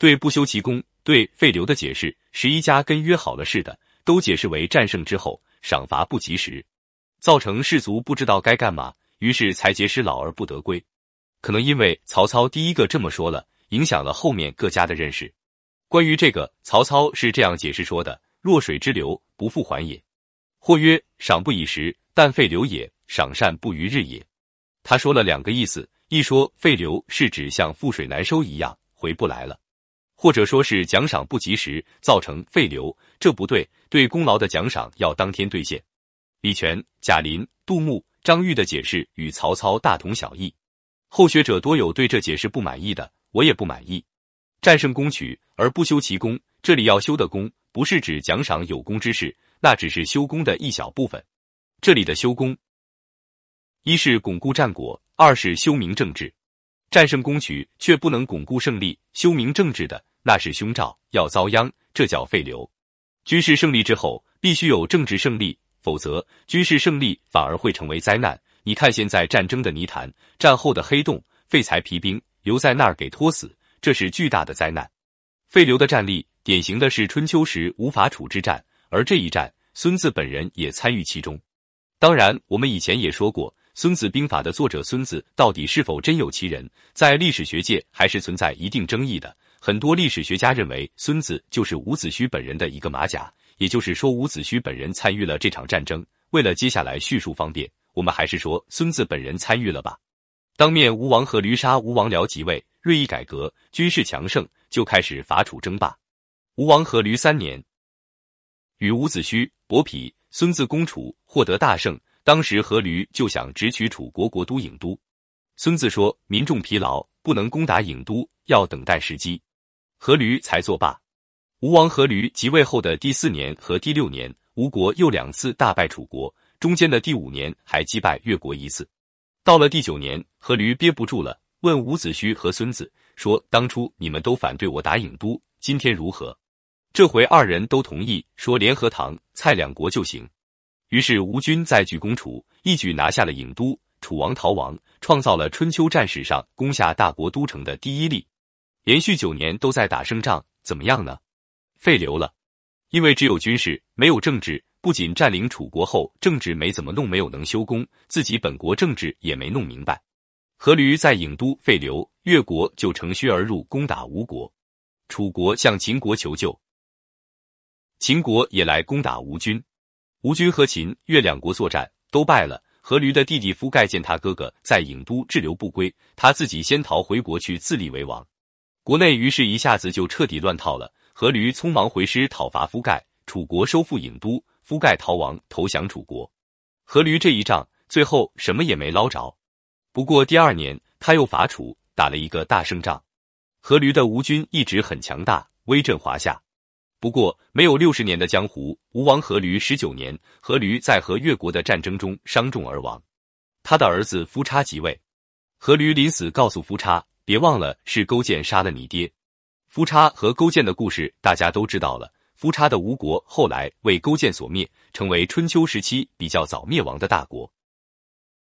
对不修其功，对废流的解释，十一家跟约好了似的，都解释为战胜之后赏罚不及时，造成士卒不知道该干嘛，于是才结师老而不得归。可能因为曹操第一个这么说了，影响了后面各家的认识。关于这个，曹操是这样解释说的：“弱水之流，不复还也。或曰：赏不以时，但废流也；赏善不逾日也。”他说了两个意思：一说废流是指像覆水难收一样回不来了，或者说是奖赏不及时造成废流，这不对。对功劳的奖赏要当天兑现。李全、贾林、杜牧、张玉的解释与曹操大同小异。后学者多有对这解释不满意的，我也不满意。战胜攻取而不修其功，这里要修的功，不是指奖赏有功之事，那只是修功的一小部分。这里的修功，一是巩固战果，二是修明政治。战胜攻取却不能巩固胜利、修明政治的，那是凶兆，要遭殃，这叫废流。军事胜利之后，必须有政治胜利，否则军事胜利反而会成为灾难。你看现在战争的泥潭，战后的黑洞，废材疲兵留在那儿给拖死，这是巨大的灾难。废流的战例，典型的是春秋时无法处之战，而这一战，孙子本人也参与其中。当然，我们以前也说过，《孙子兵法》的作者孙子到底是否真有其人，在历史学界还是存在一定争议的。很多历史学家认为，孙子就是伍子胥本人的一个马甲，也就是说，伍子胥本人参与了这场战争。为了接下来叙述方便。我们还是说孙子本人参与了吧。当面吴王阖闾杀吴王僚即位，锐意改革，军事强盛，就开始伐楚争霸。吴王阖闾三年，与伍子胥、伯嚭、孙子攻楚，获得大胜。当时阖闾就想直取楚国国都郢都，孙子说民众疲劳，不能攻打郢都，要等待时机。阖闾才作罢。吴王阖闾即位后的第四年和第六年，吴国又两次大败楚国。中间的第五年还击败越国一次，到了第九年，阖闾憋不住了，问伍子胥和孙子说：“当初你们都反对我打郢都，今天如何？”这回二人都同意，说联合唐、蔡两国就行。于是吴军再举攻楚，一举拿下了郢都，楚王逃亡，创造了春秋战史上攻下大国都城的第一例。连续九年都在打胜仗，怎么样呢？废流了，因为只有军事，没有政治。不仅占领楚国后政治没怎么弄，没有能修功，自己本国政治也没弄明白。阖闾在郢都废流，越国就乘虚而入攻打吴国，楚国向秦国求救，秦国也来攻打吴军，吴军和秦、越两国作战都败了。阖闾的弟弟夫盖见他哥哥在郢都滞留不归，他自己先逃回国去自立为王，国内于是一下子就彻底乱套了。阖闾匆忙回师讨伐夫盖，楚国收复郢都。夫盖逃亡，投降楚国。阖闾这一仗最后什么也没捞着。不过第二年他又伐楚，打了一个大胜仗。阖闾的吴军一直很强大，威震华夏。不过没有六十年的江湖，吴王阖闾十九年，阖闾在和越国的战争中伤重而亡。他的儿子夫差即位。阖闾临死告诉夫差：“别忘了是勾践杀了你爹。”夫差和勾践的故事大家都知道了。夫差的吴国后来为勾践所灭，成为春秋时期比较早灭亡的大国。